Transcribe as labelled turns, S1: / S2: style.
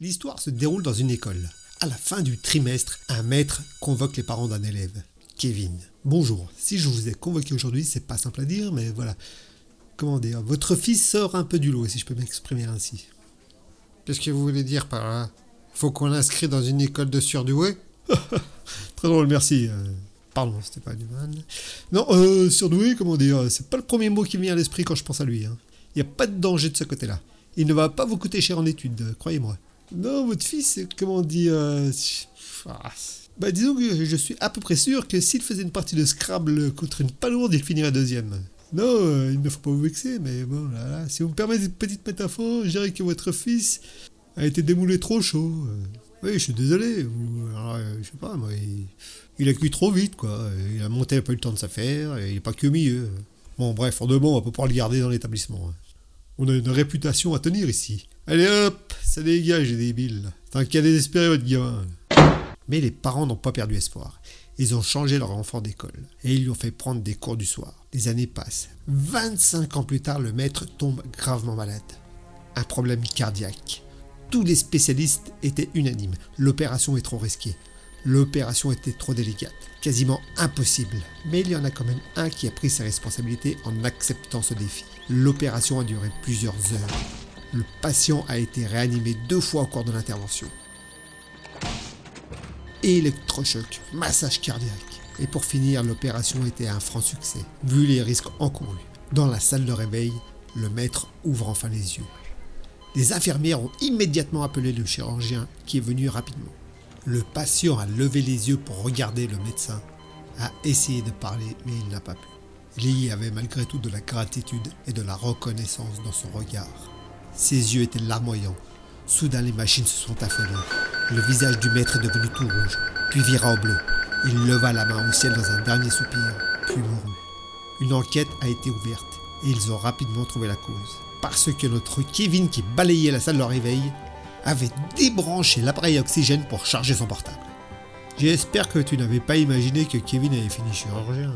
S1: L'histoire se déroule dans une école. À la fin du trimestre, un maître convoque les parents d'un élève, Kevin. Bonjour, si je vous ai convoqué aujourd'hui, c'est pas simple à dire, mais voilà. Comment dire Votre fils sort un peu du lot, si je peux m'exprimer ainsi. Qu'est-ce que vous voulez dire par là? Faut qu'on l'inscrit dans une école de surdoués? Très drôle, merci. Euh, pardon, c'était pas du mal. Non, euh, surdoué, comment dire C'est pas le premier mot qui me vient à l'esprit quand je pense à lui. Il hein. n'y a pas de danger de ce côté-là. Il ne va pas vous coûter cher en études, croyez-moi. Non, votre fils, comment dire euh, ah, Bah disons que je suis à peu près sûr que s'il faisait une partie de Scrabble contre une palourde, il finirait deuxième. Non, euh, il ne faut pas vous vexer, mais bon, là, si vous me permettez une petite métaphore, je dirais que votre fils a été démoulé trop chaud. Euh, oui, je suis désolé. je sais pas, moi, il, a cuit trop vite, quoi. Il a monté un peu le temps de s'affaire, et il n'est pas que au milieu. Bon, bref, en deux mots, on va pas le garder dans l'établissement. On a une réputation à tenir ici. Allez hop, ça dégage les débiles. Y a désespéré votre gamin. Mais les parents n'ont pas perdu espoir. Ils ont changé leur enfant d'école et ils lui ont fait prendre des cours du soir. Les années passent. 25 ans plus tard, le maître tombe gravement malade. Un problème cardiaque. Tous les spécialistes étaient unanimes. L'opération est trop risquée. L'opération était trop délicate, quasiment impossible. Mais il y en a quand même un qui a pris ses responsabilités en acceptant ce défi. L'opération a duré plusieurs heures. Le patient a été réanimé deux fois au cours de l'intervention. Électrochoc, massage cardiaque. Et pour finir, l'opération était un franc succès, vu les risques encourus. Dans la salle de réveil, le maître ouvre enfin les yeux. Les infirmières ont immédiatement appelé le chirurgien qui est venu rapidement. Le patient a levé les yeux pour regarder le médecin, a essayé de parler, mais il n'a pas pu. Y avait malgré tout de la gratitude et de la reconnaissance dans son regard. Ses yeux étaient larmoyants. Soudain, les machines se sont affolées. Le visage du maître est devenu tout rouge, puis vira au bleu. Il leva la main au ciel dans un dernier soupir, puis mourut. Une enquête a été ouverte et ils ont rapidement trouvé la cause. Parce que notre Kevin qui balayait la salle de réveil avait débranché l'appareil oxygène pour charger son portable. J'espère que tu n'avais pas imaginé que Kevin avait fini chirurgien.